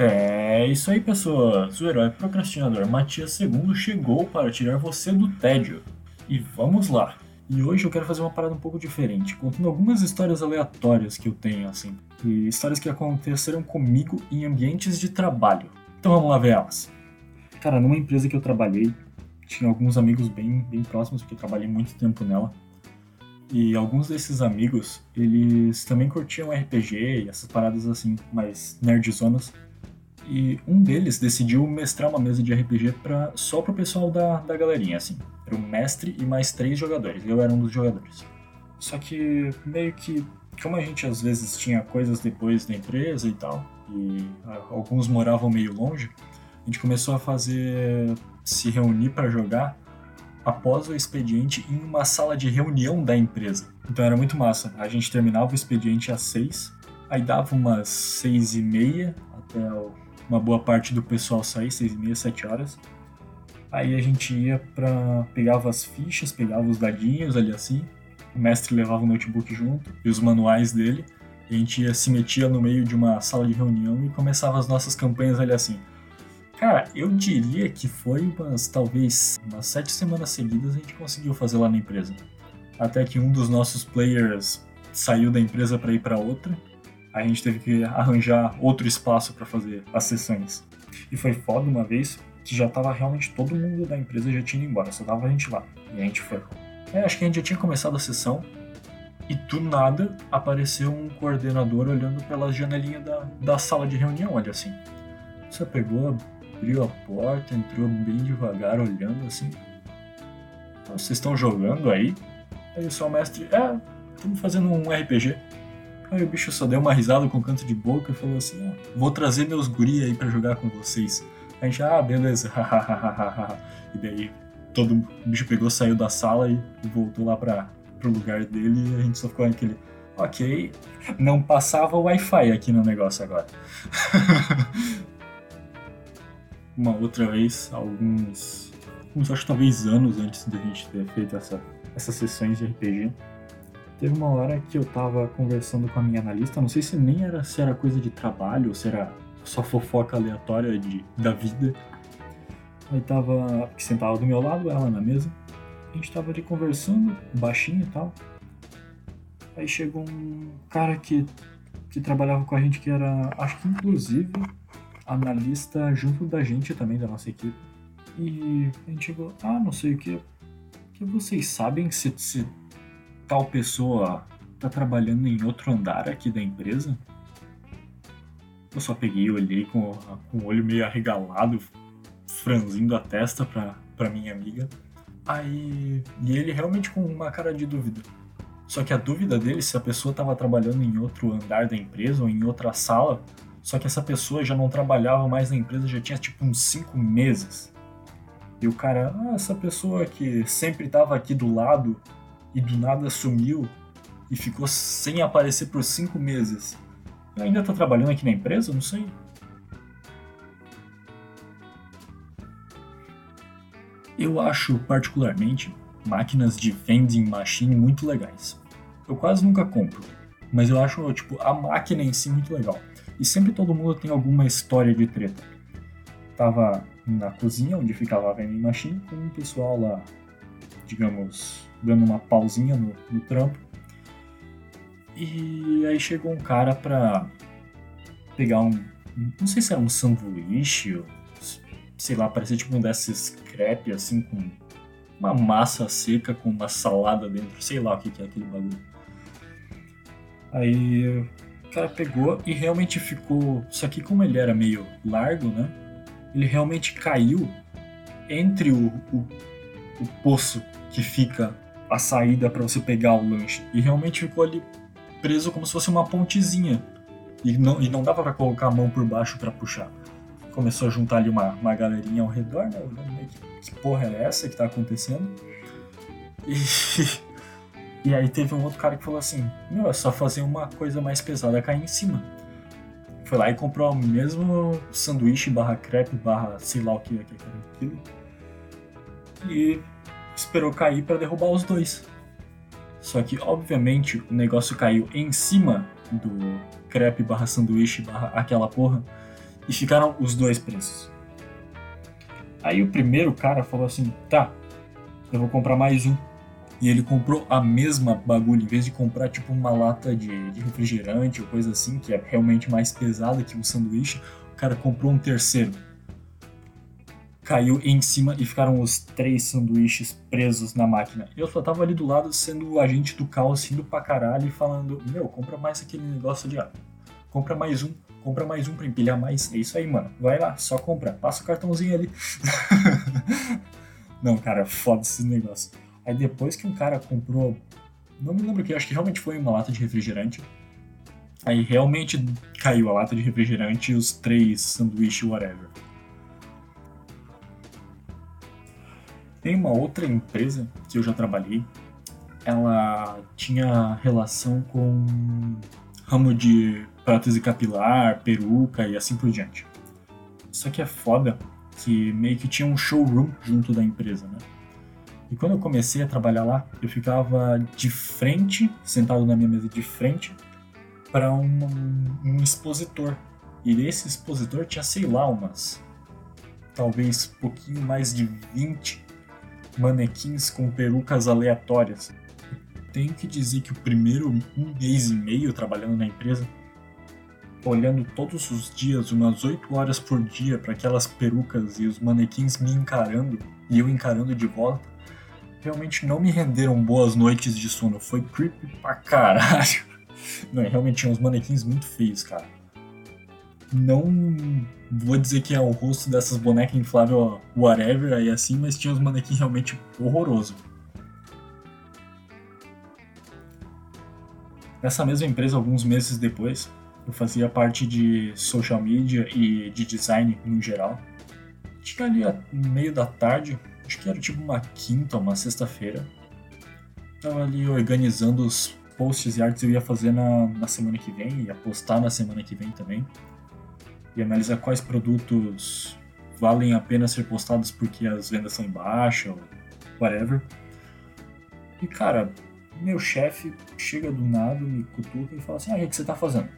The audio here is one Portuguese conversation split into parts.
É isso aí, pessoas. O herói procrastinador Matias II chegou para tirar você do tédio. E vamos lá. E hoje eu quero fazer uma parada um pouco diferente, contando algumas histórias aleatórias que eu tenho, assim. E histórias que aconteceram comigo em ambientes de trabalho. Então vamos lá ver elas. Cara, numa empresa que eu trabalhei, tinha alguns amigos bem, bem próximos, porque eu trabalhei muito tempo nela. E alguns desses amigos, eles também curtiam RPG e essas paradas assim, mais nerdzonas. E um deles decidiu mestrar uma mesa de RPG pra, só pro pessoal da, da galerinha, assim. Era o mestre e mais três jogadores. Eu era um dos jogadores. Só que meio que, como a gente às vezes tinha coisas depois da empresa e tal, e alguns moravam meio longe, a gente começou a fazer se reunir para jogar após o expediente em uma sala de reunião da empresa. Então era muito massa. A gente terminava o expediente às seis, aí dava umas seis e meia até uma boa parte do pessoal sair, seis e meia, sete horas. Aí a gente ia para pegava as fichas, pegava os dadinhos ali assim. O mestre levava o notebook junto e os manuais dele. E a gente ia, se metia no meio de uma sala de reunião e começava as nossas campanhas ali assim. Cara, eu diria que foi umas, talvez, umas sete semanas seguidas a gente conseguiu fazer lá na empresa. Até que um dos nossos players saiu da empresa para ir para outra. A gente teve que arranjar outro espaço para fazer as sessões. E foi foda uma vez que já tava realmente todo mundo da empresa já tinha ido embora, só tava a gente lá. E a gente foi. É, acho que a gente já tinha começado a sessão e do nada apareceu um coordenador olhando pela janelinha da, da sala de reunião, olha assim. Você pegou, abriu a porta, entrou bem devagar, olhando assim. Vocês estão jogando aí? Aí o seu mestre, é, estamos fazendo um RPG. Aí o bicho só deu uma risada com canto de boca e falou assim: ah, vou trazer meus guri aí para jogar com vocês. A gente, ah, beleza, e daí todo o bicho pegou, saiu da sala e voltou lá para pro lugar dele e a gente só ficou naquele. Ok, não passava o Wi-Fi aqui no negócio agora. uma outra vez, alguns, alguns acho talvez anos antes da gente ter feito essa, essas sessões de RPG. Teve uma hora que eu tava conversando com a minha analista, não sei se nem era se era coisa de trabalho ou se era só fofoca aleatória de, da vida. Aí tava, que sentava do meu lado, ela na mesa. A gente tava ali conversando, baixinho e tal. Aí chegou um cara que, que trabalhava com a gente, que era, acho que inclusive, analista junto da gente também, da nossa equipe. E a gente chegou, ah, não sei o que. Que vocês sabem se, se tal pessoa tá trabalhando em outro andar aqui da empresa? Eu só peguei, olhei com, com o olho meio arregalado, franzindo a testa pra, pra minha amiga. Aí. E ele realmente com uma cara de dúvida. Só que a dúvida dele se a pessoa estava trabalhando em outro andar da empresa ou em outra sala só que essa pessoa já não trabalhava mais na empresa, já tinha tipo uns cinco meses. E o cara, ah, essa pessoa que sempre estava aqui do lado e do nada sumiu e ficou sem aparecer por cinco meses. Ainda está trabalhando aqui na empresa? Não sei. Eu acho particularmente máquinas de vending machine muito legais. Eu quase nunca compro, mas eu acho tipo a máquina em si muito legal. E sempre todo mundo tem alguma história de treta. Tava na cozinha, onde ficava a vending machine, com o pessoal lá, digamos, dando uma pausinha no, no trampo. E aí chegou um cara pra pegar um. Não sei se era um sanduíche, ou, sei lá, parecia tipo um desses crepe assim, com uma massa seca com uma salada dentro, sei lá o que, que é aquele bagulho. Aí o cara pegou e realmente ficou. Só que como ele era meio largo, né? Ele realmente caiu entre o, o, o poço que fica a saída para você pegar o lanche. E realmente ficou ali preso como se fosse uma pontezinha. E não, e não dava para colocar a mão por baixo para puxar. Começou a juntar ali uma, uma galerinha ao redor, né? Que, que porra é essa que tá acontecendo? E E aí teve um outro cara que falou assim: Meu, é só fazer uma coisa mais pesada cair em cima. Foi lá e comprou o mesmo sanduíche barra crepe barra sei lá o que é era aquilo. E esperou cair para derrubar os dois. Só que, obviamente, o negócio caiu em cima do crepe barra sanduíche barra aquela porra. E ficaram os dois preços. Aí o primeiro cara falou assim: tá, eu vou comprar mais um. E ele comprou a mesma bagulho, em vez de comprar tipo uma lata de, de refrigerante ou coisa assim, que é realmente mais pesada que um sanduíche, o cara comprou um terceiro. Caiu em cima e ficaram os três sanduíches presos na máquina. Eu só tava ali do lado sendo o agente do caos, indo pra caralho e falando: Meu, compra mais aquele negócio de água. Compra mais um, compra mais um pra empilhar mais. É isso aí, mano. Vai lá, só compra. Passa o cartãozinho ali. Não, cara, foda esse negócio. Aí depois que um cara comprou, não me lembro o que, acho que realmente foi uma lata de refrigerante. Aí realmente caiu a lata de refrigerante e os três sanduíches, whatever. Tem uma outra empresa que eu já trabalhei. Ela tinha relação com ramo de prótese capilar, peruca e assim por diante. Só que é foda que meio que tinha um showroom junto da empresa, né? E quando eu comecei a trabalhar lá, eu ficava de frente, sentado na minha mesa de frente, para um, um expositor. E esse expositor tinha, sei lá, umas. talvez pouquinho mais de 20 manequins com perucas aleatórias. Tenho que dizer que o primeiro um mês e meio trabalhando na empresa, olhando todos os dias, umas 8 horas por dia, para aquelas perucas e os manequins me encarando e eu encarando de volta, realmente não me renderam boas noites de sono. Foi creepy pra caralho. Não, realmente tinha uns manequins muito feios, cara. Não vou dizer que é o rosto dessas bonecas infláveis, whatever, aí assim, mas tinha uns manequins realmente horroroso. Nessa mesma empresa, alguns meses depois, eu fazia parte de social media e de design no geral. Tinha ali no meio da tarde, acho que era tipo uma quinta uma sexta-feira. Tava ali organizando os posts e artes que eu ia fazer na, na semana que vem, ia postar na semana que vem também. E analisar quais produtos valem a pena ser postados porque as vendas são em baixa ou whatever. E cara, meu chefe chega do nada, me cutuca e fala assim: Ah, o que você tá fazendo?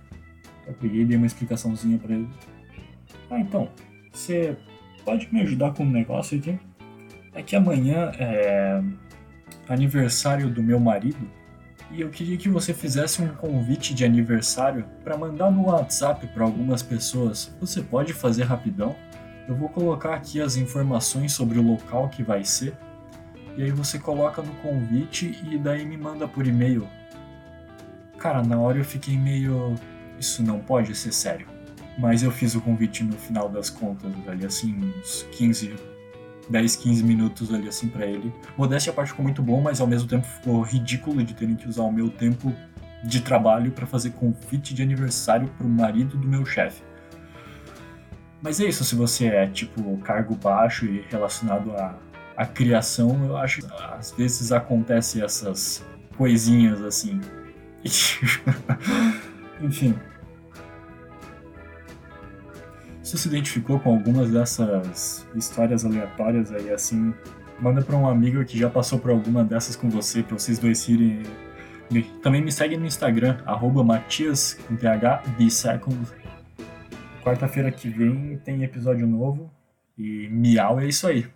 Eu peguei e dei uma explicaçãozinha para ele. Ah, então, você pode me ajudar com um negócio aqui? É que amanhã é aniversário do meu marido e eu queria que você fizesse um convite de aniversário para mandar no WhatsApp para algumas pessoas. Você pode fazer rapidão? Eu vou colocar aqui as informações sobre o local que vai ser. E aí você coloca no convite e daí me manda por e-mail. Cara, na hora eu fiquei meio. Isso não pode ser sério. Mas eu fiz o convite no final das contas, ali assim, uns 15, 10, 15 minutos ali assim para ele. Modéstia a parte ficou muito bom, mas ao mesmo tempo ficou ridículo de terem que usar o meu tempo de trabalho para fazer convite de aniversário pro marido do meu chefe. Mas é isso, se você é tipo cargo baixo e relacionado à, à criação, eu acho que às vezes acontece essas coisinhas assim. Enfim. Você se identificou com algumas dessas histórias aleatórias aí, assim, manda para um amigo que já passou por alguma dessas com você, para vocês dois irem. Também me segue no Instagram, arroba Matias, com Quarta-feira que vem tem episódio novo. E miau é isso aí.